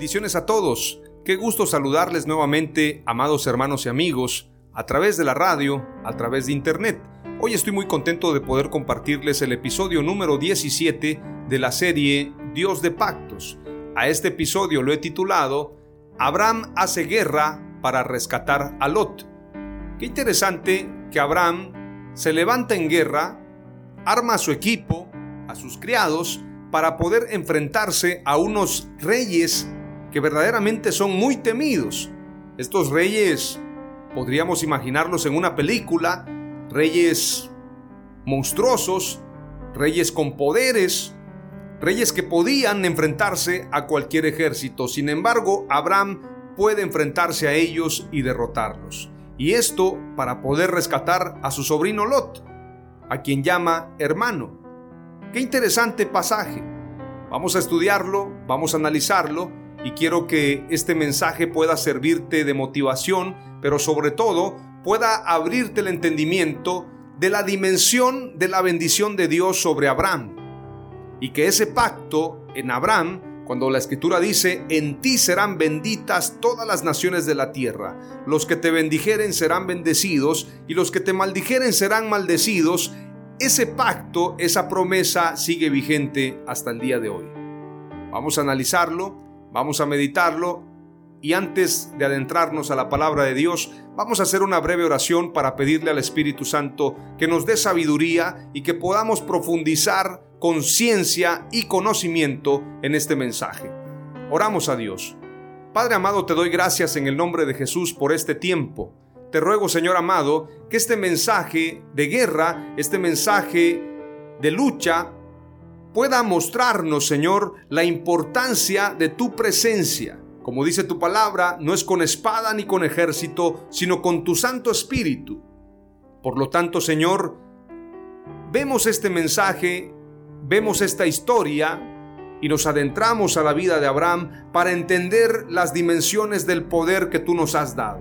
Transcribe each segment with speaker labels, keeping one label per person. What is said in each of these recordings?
Speaker 1: Bendiciones a todos. Qué gusto saludarles nuevamente, amados hermanos y amigos, a través de la radio, a través de internet. Hoy estoy muy contento de poder compartirles el episodio número 17 de la serie Dios de Pactos. A este episodio lo he titulado Abraham hace guerra para rescatar a Lot. Qué interesante que Abraham se levanta en guerra, arma a su equipo, a sus criados, para poder enfrentarse a unos reyes que verdaderamente son muy temidos. Estos reyes podríamos imaginarlos en una película, reyes monstruosos, reyes con poderes, reyes que podían enfrentarse a cualquier ejército. Sin embargo, Abraham puede enfrentarse a ellos y derrotarlos. Y esto para poder rescatar a su sobrino Lot, a quien llama hermano. Qué interesante pasaje. Vamos a estudiarlo, vamos a analizarlo y quiero que este mensaje pueda servirte de motivación, pero sobre todo pueda abrirte el entendimiento de la dimensión de la bendición de Dios sobre Abraham. Y que ese pacto en Abraham, cuando la escritura dice, en ti serán benditas todas las naciones de la tierra, los que te bendijeren serán bendecidos y los que te maldijeren serán maldecidos, ese pacto, esa promesa sigue vigente hasta el día de hoy. Vamos a analizarlo, Vamos a meditarlo y antes de adentrarnos a la palabra de Dios, vamos a hacer una breve oración para pedirle al Espíritu Santo que nos dé sabiduría y que podamos profundizar conciencia y conocimiento en este mensaje. Oramos a Dios. Padre amado, te doy gracias en el nombre de Jesús por este tiempo. Te ruego, Señor amado, que este mensaje de guerra, este mensaje de lucha, pueda mostrarnos, Señor, la importancia de tu presencia. Como dice tu palabra, no es con espada ni con ejército, sino con tu Santo Espíritu. Por lo tanto, Señor, vemos este mensaje, vemos esta historia y nos adentramos a la vida de Abraham para entender las dimensiones del poder que tú nos has dado.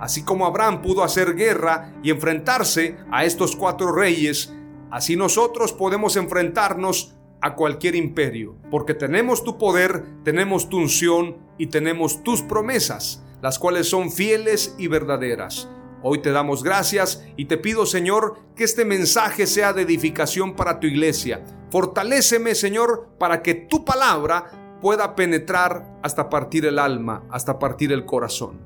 Speaker 1: Así como Abraham pudo hacer guerra y enfrentarse a estos cuatro reyes, así nosotros podemos enfrentarnos a cualquier imperio, porque tenemos tu poder, tenemos tu unción y tenemos tus promesas, las cuales son fieles y verdaderas. Hoy te damos gracias y te pido, Señor, que este mensaje sea de edificación para tu iglesia. Fortaléceme, Señor, para que tu palabra pueda penetrar hasta partir el alma, hasta partir el corazón.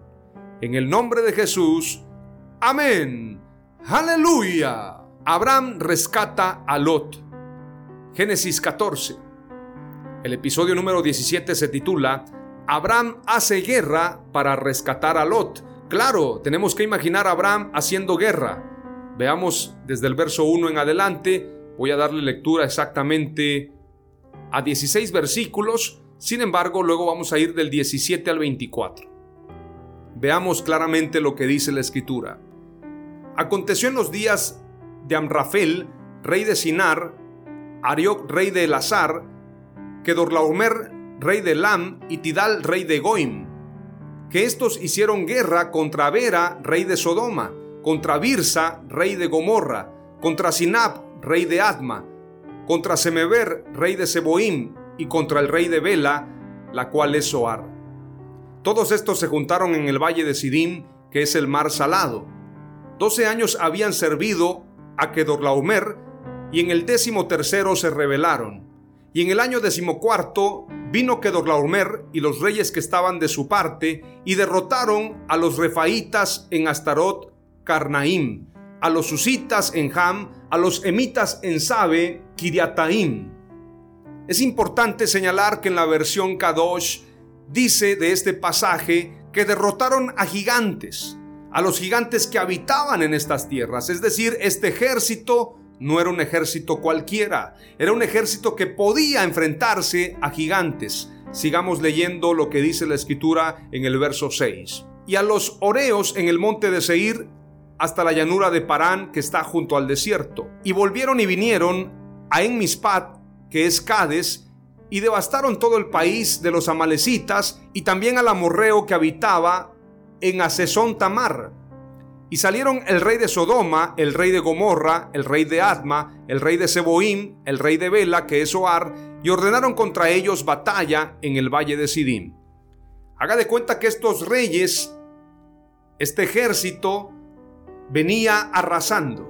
Speaker 1: En el nombre de Jesús, amén. Aleluya. Abraham rescata a Lot. Génesis 14. El episodio número 17 se titula Abraham hace guerra para rescatar a Lot. Claro, tenemos que imaginar a Abraham haciendo guerra. Veamos desde el verso 1 en adelante. Voy a darle lectura exactamente a 16 versículos. Sin embargo, luego vamos a ir del 17 al 24. Veamos claramente lo que dice la escritura. Aconteció en los días de Amrafel, rey de Sinar, Arioc, rey de Elazar, Kedorlaomer, rey de Lam, y Tidal, rey de Goim, que estos hicieron guerra contra Vera, rey de Sodoma, contra Birsa, rey de Gomorra, contra Sinab, rey de Adma, contra Semeber, rey de Seboim, y contra el rey de Bela, la cual es Soar. Todos estos se juntaron en el valle de Sidim, que es el mar salado. Doce años habían servido a Kedorlaomer y en el décimo tercero se rebelaron. Y en el año decimocuarto vino Kedorlaomer y los reyes que estaban de su parte y derrotaron a los refaitas en Astarot, Carnaim, a los susitas en Ham, a los emitas en Sabe, Kiriataim. Es importante señalar que en la versión Kadosh dice de este pasaje que derrotaron a gigantes, a los gigantes que habitaban en estas tierras. Es decir, este ejército no era un ejército cualquiera, era un ejército que podía enfrentarse a gigantes. Sigamos leyendo lo que dice la escritura en el verso 6. Y a los oreos en el monte de Seir hasta la llanura de Parán que está junto al desierto. Y volvieron y vinieron a Enmispat, que es Cades, y devastaron todo el país de los amalecitas y también al amorreo que habitaba en Asesón Tamar. Y salieron el rey de Sodoma, el rey de Gomorra, el rey de Atma, el rey de Seboim, el rey de Bela, que es Oar, y ordenaron contra ellos batalla en el valle de Sidim. Haga de cuenta que estos reyes, este ejército, venía arrasando.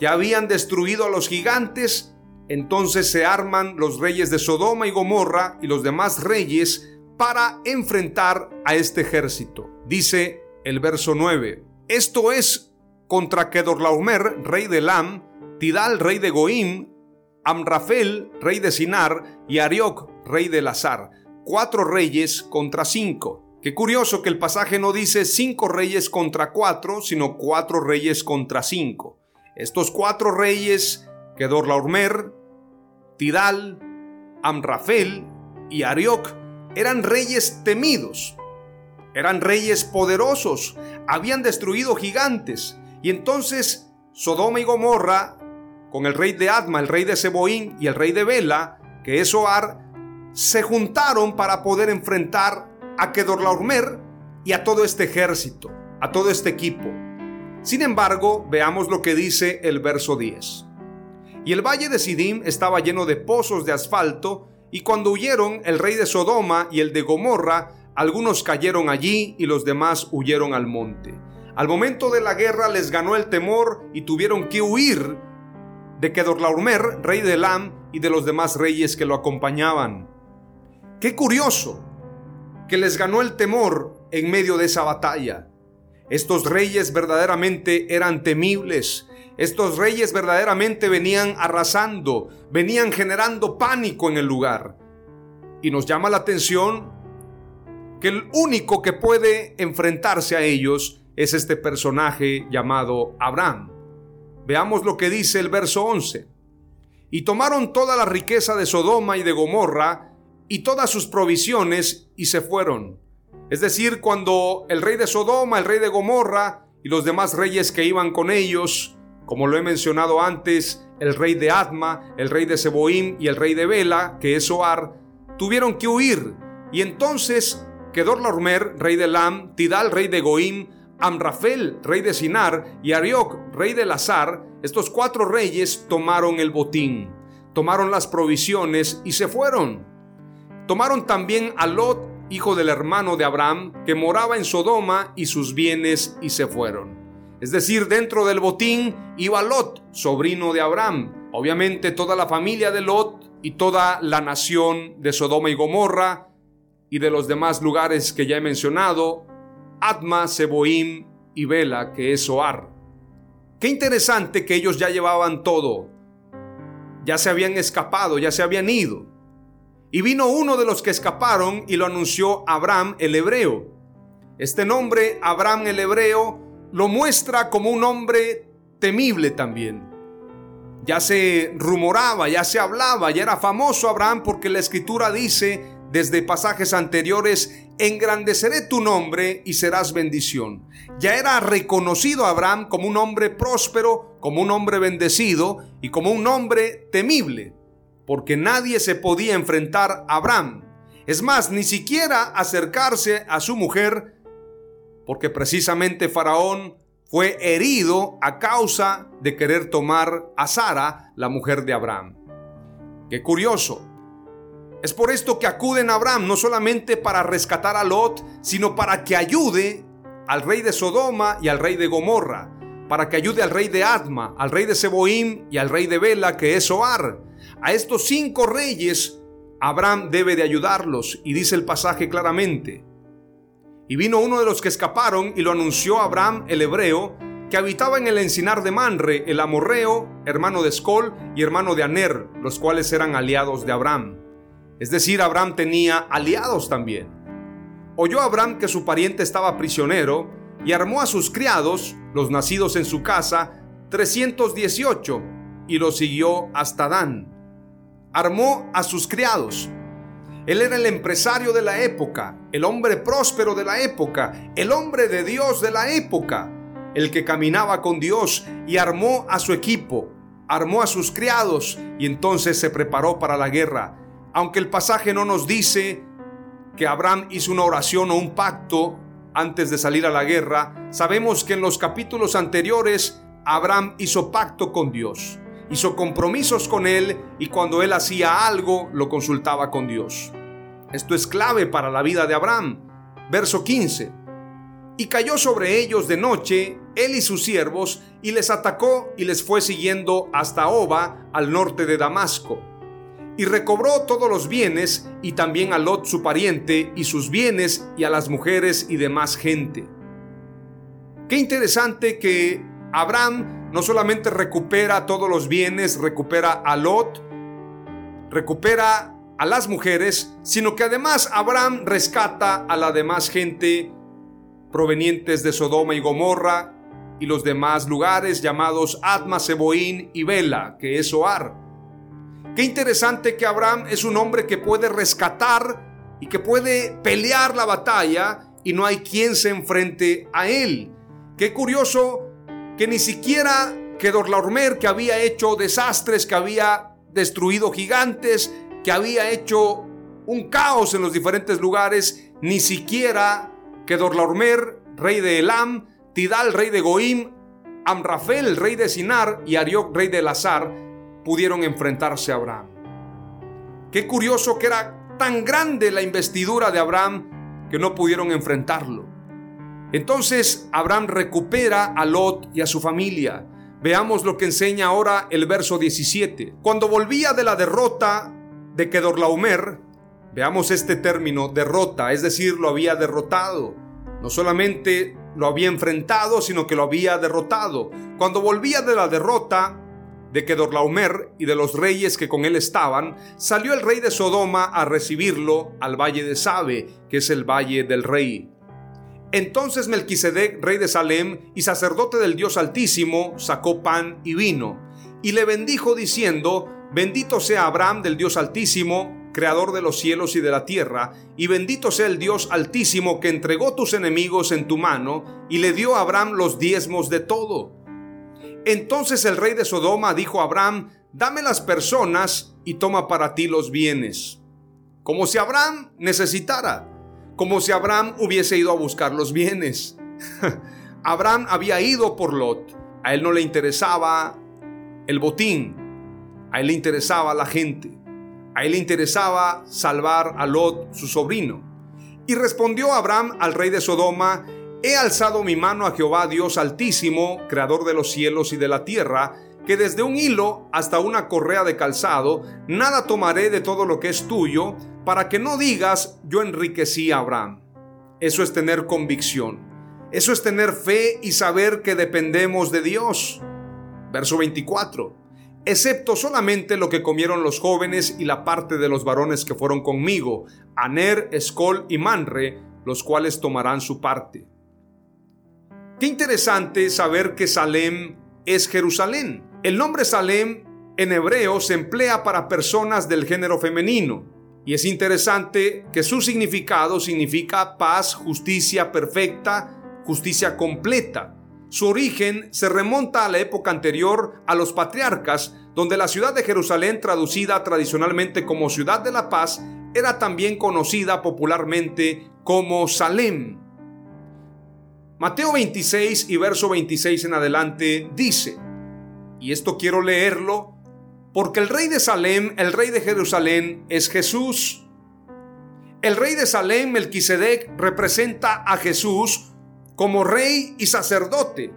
Speaker 1: Ya habían destruido a los gigantes, entonces se arman los reyes de Sodoma y Gomorra y los demás reyes para enfrentar a este ejército. Dice el verso 9, esto es contra Kedorlaomer, rey de Lam, Tidal, rey de Goim, Amrafel, rey de Sinar, y Arioc, rey de Lazar. Cuatro reyes contra cinco. Qué curioso que el pasaje no dice cinco reyes contra cuatro, sino cuatro reyes contra cinco. Estos cuatro reyes, Kedorlaomer, Tidal, Amrafel y Arioc, eran reyes temidos, eran reyes poderosos, habían destruido gigantes, y entonces Sodoma y Gomorra, con el rey de Adma, el rey de Seboín y el rey de Bela, que es Oar, se juntaron para poder enfrentar a Kedorlaomer y a todo este ejército, a todo este equipo. Sin embargo, veamos lo que dice el verso 10. Y el valle de Sidim estaba lleno de pozos de asfalto, y cuando huyeron el rey de Sodoma y el de Gomorra, algunos cayeron allí y los demás huyeron al monte. Al momento de la guerra les ganó el temor y tuvieron que huir de Kedorlaomer, rey de Elam, y de los demás reyes que lo acompañaban. Qué curioso, que les ganó el temor en medio de esa batalla. Estos reyes verdaderamente eran temibles. Estos reyes verdaderamente venían arrasando, venían generando pánico en el lugar. Y nos llama la atención que el único que puede enfrentarse a ellos es este personaje llamado Abraham. Veamos lo que dice el verso 11. Y tomaron toda la riqueza de Sodoma y de Gomorra, y todas sus provisiones y se fueron. Es decir, cuando el rey de Sodoma, el rey de Gomorra y los demás reyes que iban con ellos, como lo he mencionado antes, el rey de Adma, el rey de Seboim y el rey de Bela, que es Soar, tuvieron que huir. Y entonces Kedorlaomer, rey de Lam, Tidal, rey de Goim, Amrafel, rey de Sinar, y Arioc, rey de Lazar, estos cuatro reyes tomaron el botín, tomaron las provisiones y se fueron. Tomaron también a Lot, hijo del hermano de Abraham, que moraba en Sodoma, y sus bienes, y se fueron. Es decir, dentro del botín iba Lot, sobrino de Abraham. Obviamente toda la familia de Lot y toda la nación de Sodoma y Gomorra y de los demás lugares que ya he mencionado, Atma, Seboim y Bela, que es Soar. Qué interesante que ellos ya llevaban todo. Ya se habían escapado, ya se habían ido. Y vino uno de los que escaparon y lo anunció Abraham el hebreo. Este nombre, Abraham el hebreo, lo muestra como un hombre temible también. Ya se rumoraba, ya se hablaba, ya era famoso Abraham porque la escritura dice desde pasajes anteriores, engrandeceré tu nombre y serás bendición. Ya era reconocido Abraham como un hombre próspero, como un hombre bendecido y como un hombre temible porque nadie se podía enfrentar a Abraham. Es más, ni siquiera acercarse a su mujer, porque precisamente Faraón fue herido a causa de querer tomar a Sara, la mujer de Abraham. Qué curioso. Es por esto que acuden a Abraham, no solamente para rescatar a Lot, sino para que ayude al rey de Sodoma y al rey de Gomorra, para que ayude al rey de Adma, al rey de Seboim y al rey de Bela, que es Soar. A estos cinco reyes, Abraham debe de ayudarlos, y dice el pasaje claramente. Y vino uno de los que escaparon y lo anunció a Abraham el hebreo, que habitaba en el encinar de Manre, el amorreo, hermano de Escol y hermano de Aner, los cuales eran aliados de Abraham. Es decir, Abraham tenía aliados también. Oyó Abraham que su pariente estaba prisionero y armó a sus criados, los nacidos en su casa, 318, y los siguió hasta Dan. Armó a sus criados. Él era el empresario de la época, el hombre próspero de la época, el hombre de Dios de la época el que caminaba con Dios y armó a su equipo, armó a sus criados y entonces se preparó para la guerra. Aunque el pasaje no nos dice que Abraham hizo una oración o un pacto antes de salir a la guerra, sabemos que en los capítulos anteriores Abraham hizo pacto con Dios, hizo compromisos con él y cuando él hacía algo lo consultaba con Dios. Esto es clave para la vida de Abraham. Verso 15. Y cayó sobre ellos de noche él y sus siervos, y les atacó y les fue siguiendo hasta Oba, al norte de Damasco. Y recobró todos los bienes, y también a Lot su pariente, y sus bienes, y a las mujeres y demás gente. Qué interesante que Abraham no solamente recupera todos los bienes, recupera a Lot, recupera a las mujeres, sino que además Abraham rescata a la demás gente provenientes de Sodoma y Gomorra y los demás lugares llamados Atma, Seboín y Bela, que es Oar. Qué interesante que Abraham es un hombre que puede rescatar y que puede pelear la batalla y no hay quien se enfrente a él. Qué curioso que ni siquiera Kedorlaomer, que había hecho desastres, que había destruido gigantes, que había hecho un caos en los diferentes lugares, ni siquiera Kedorlaomer, rey de Elam, Tidal, rey de Goim, Amrafel, rey de Sinar, y Arioc, rey de Lazar, pudieron enfrentarse a Abraham. Qué curioso que era tan grande la investidura de Abraham que no pudieron enfrentarlo. Entonces Abraham recupera a Lot y a su familia. Veamos lo que enseña ahora el verso 17. Cuando volvía de la derrota de Kedorlaomer, veamos este término, derrota, es decir, lo había derrotado. No solamente lo había enfrentado, sino que lo había derrotado. Cuando volvía de la derrota de Kedorlaomer y de los reyes que con él estaban, salió el rey de Sodoma a recibirlo al valle de Sabe, que es el valle del rey. Entonces Melquisedec, rey de Salem y sacerdote del Dios Altísimo, sacó pan y vino, y le bendijo diciendo, Bendito sea Abraham del Dios Altísimo, creador de los cielos y de la tierra, y bendito sea el Dios altísimo que entregó tus enemigos en tu mano y le dio a Abraham los diezmos de todo. Entonces el rey de Sodoma dijo a Abraham, dame las personas y toma para ti los bienes. Como si Abraham necesitara, como si Abraham hubiese ido a buscar los bienes. Abraham había ido por Lot, a él no le interesaba el botín, a él le interesaba la gente. A él le interesaba salvar a Lot, su sobrino. Y respondió Abraham al rey de Sodoma, He alzado mi mano a Jehová Dios altísimo, creador de los cielos y de la tierra, que desde un hilo hasta una correa de calzado, nada tomaré de todo lo que es tuyo, para que no digas, yo enriquecí a Abraham. Eso es tener convicción. Eso es tener fe y saber que dependemos de Dios. Verso 24 excepto solamente lo que comieron los jóvenes y la parte de los varones que fueron conmigo, Aner, Escol y Manre, los cuales tomarán su parte. Qué interesante saber que Salem es Jerusalén. El nombre Salem en hebreo se emplea para personas del género femenino. Y es interesante que su significado significa paz, justicia perfecta, justicia completa. Su origen se remonta a la época anterior a los patriarcas, donde la ciudad de Jerusalén, traducida tradicionalmente como ciudad de la paz, era también conocida popularmente como Salem. Mateo 26 y verso 26 en adelante dice, y esto quiero leerlo Porque el rey de Salem, el rey de Jerusalén, es Jesús. El rey de Salem, Melquisedec, representa a Jesús como rey y sacerdote.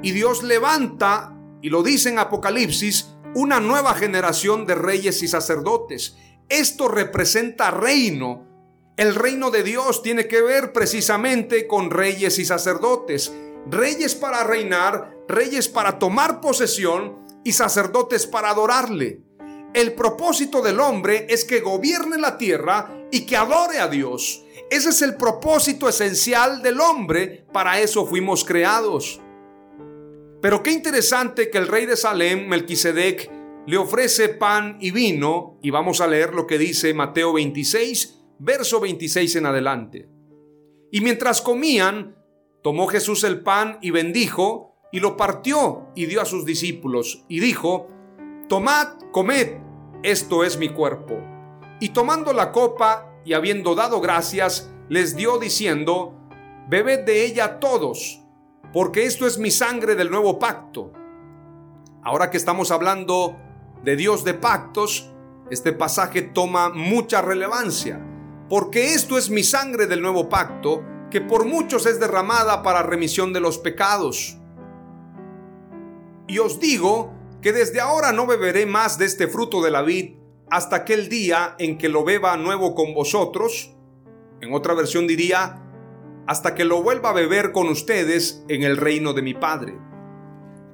Speaker 1: Y Dios levanta, y lo dice en Apocalipsis, una nueva generación de reyes y sacerdotes. Esto representa reino. El reino de Dios tiene que ver precisamente con reyes y sacerdotes. Reyes para reinar, reyes para tomar posesión y sacerdotes para adorarle. El propósito del hombre es que gobierne la tierra y que adore a Dios. Ese es el propósito esencial del hombre. Para eso fuimos creados. Pero qué interesante que el rey de Salem, Melquisedec, le ofrece pan y vino, y vamos a leer lo que dice Mateo 26, verso 26 en adelante. Y mientras comían, tomó Jesús el pan y bendijo, y lo partió y dio a sus discípulos, y dijo, Tomad, comed, esto es mi cuerpo. Y tomando la copa y habiendo dado gracias, les dio diciendo, Bebed de ella todos, porque esto es mi sangre del nuevo pacto. Ahora que estamos hablando de Dios de pactos, este pasaje toma mucha relevancia, porque esto es mi sangre del nuevo pacto, que por muchos es derramada para remisión de los pecados. Y os digo que desde ahora no beberé más de este fruto de la vid hasta aquel día en que lo beba nuevo con vosotros. En otra versión diría, hasta que lo vuelva a beber con ustedes en el reino de mi Padre.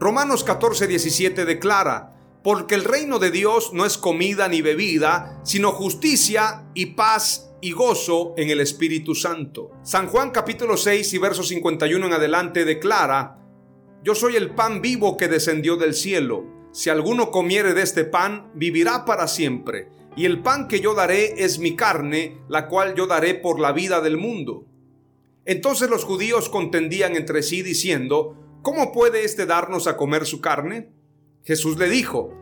Speaker 1: Romanos 14, 17 declara, porque el reino de Dios no es comida ni bebida, sino justicia y paz y gozo en el Espíritu Santo. San Juan capítulo 6 y verso 51 en adelante declara, Yo soy el pan vivo que descendió del cielo. Si alguno comiere de este pan, vivirá para siempre. Y el pan que yo daré es mi carne, la cual yo daré por la vida del mundo. Entonces los judíos contendían entre sí diciendo, ¿cómo puede éste darnos a comer su carne? Jesús le dijo,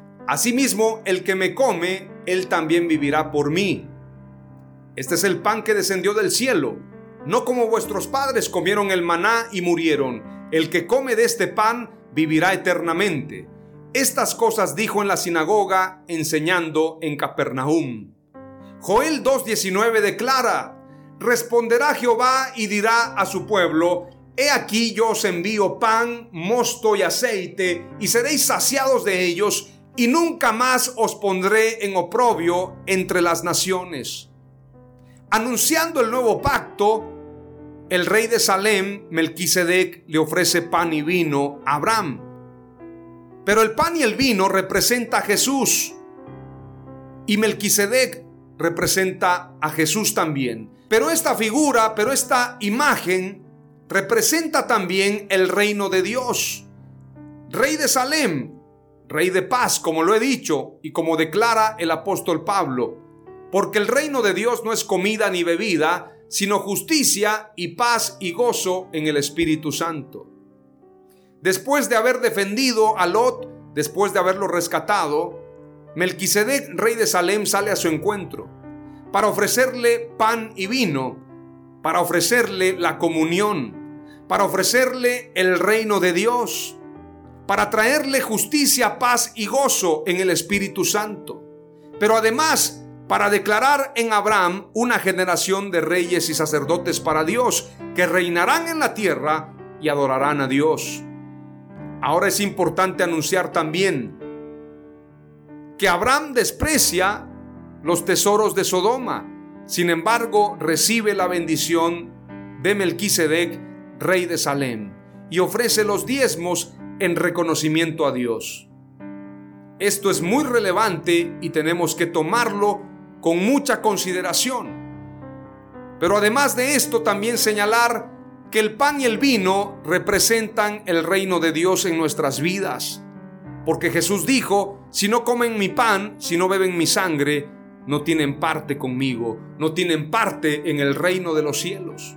Speaker 1: asimismo el que me come, él también vivirá por mí. Este es el pan que descendió del cielo, no como vuestros padres comieron el maná y murieron. El que come de este pan vivirá eternamente. Estas cosas dijo en la sinagoga enseñando en Capernaum. Joel 2.19 declara, responderá Jehová y dirá a su pueblo, He aquí yo os envío pan, mosto y aceite, y seréis saciados de ellos, y nunca más os pondré en oprobio entre las naciones. Anunciando el nuevo pacto, el rey de Salem, Melquisedec, le ofrece pan y vino a Abraham. Pero el pan y el vino representa a Jesús. Y Melquisedec representa a Jesús también. Pero esta figura, pero esta imagen representa también el reino de Dios. Rey de Salem, rey de paz, como lo he dicho y como declara el apóstol Pablo, porque el reino de Dios no es comida ni bebida, sino justicia y paz y gozo en el Espíritu Santo. Después de haber defendido a Lot, después de haberlo rescatado, Melquisedec, rey de Salem, sale a su encuentro para ofrecerle pan y vino, para ofrecerle la comunión, para ofrecerle el reino de Dios, para traerle justicia, paz y gozo en el Espíritu Santo. Pero además, para declarar en Abraham una generación de reyes y sacerdotes para Dios, que reinarán en la tierra y adorarán a Dios. Ahora es importante anunciar también que Abraham desprecia los tesoros de Sodoma. Sin embargo, recibe la bendición de Melquisedec, rey de Salem, y ofrece los diezmos en reconocimiento a Dios. Esto es muy relevante y tenemos que tomarlo con mucha consideración. Pero además de esto, también señalar que el pan y el vino representan el reino de Dios en nuestras vidas. Porque Jesús dijo, si no comen mi pan, si no beben mi sangre, no tienen parte conmigo, no tienen parte en el reino de los cielos.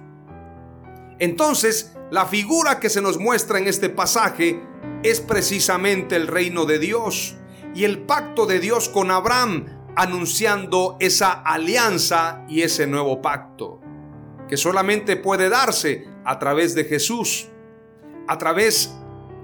Speaker 1: Entonces, la figura que se nos muestra en este pasaje es precisamente el reino de Dios y el pacto de Dios con Abraham, anunciando esa alianza y ese nuevo pacto, que solamente puede darse a través de Jesús, a través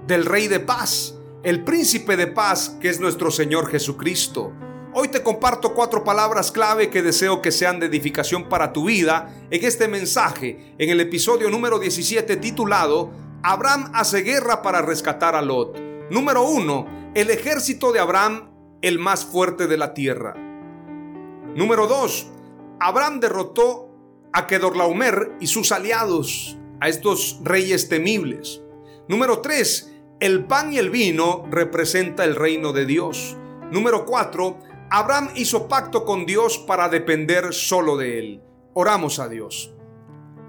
Speaker 1: del Rey de paz, el príncipe de paz que es nuestro Señor Jesucristo. Hoy te comparto cuatro palabras clave que deseo que sean de edificación para tu vida en este mensaje, en el episodio número 17 titulado Abraham hace guerra para rescatar a Lot. Número uno, el ejército de Abraham, el más fuerte de la tierra. Número dos, Abraham derrotó a Kedorlaomer y sus aliados, a estos reyes temibles. Número tres, el pan y el vino representa el reino de Dios. Número 4. Abraham hizo pacto con Dios para depender solo de él. Oramos a Dios.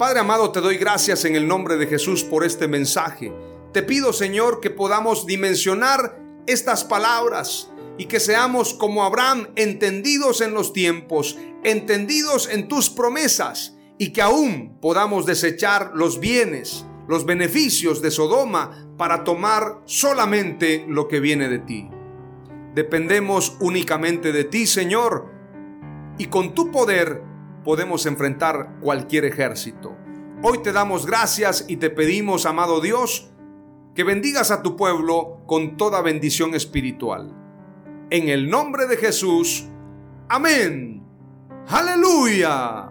Speaker 1: Padre amado, te doy gracias en el nombre de Jesús por este mensaje. Te pido, Señor, que podamos dimensionar estas palabras y que seamos como Abraham, entendidos en los tiempos, entendidos en tus promesas y que aún podamos desechar los bienes, los beneficios de Sodoma para tomar solamente lo que viene de ti. Dependemos únicamente de ti, Señor, y con tu poder podemos enfrentar cualquier ejército. Hoy te damos gracias y te pedimos, amado Dios, que bendigas a tu pueblo con toda bendición espiritual. En el nombre de Jesús, amén. Aleluya.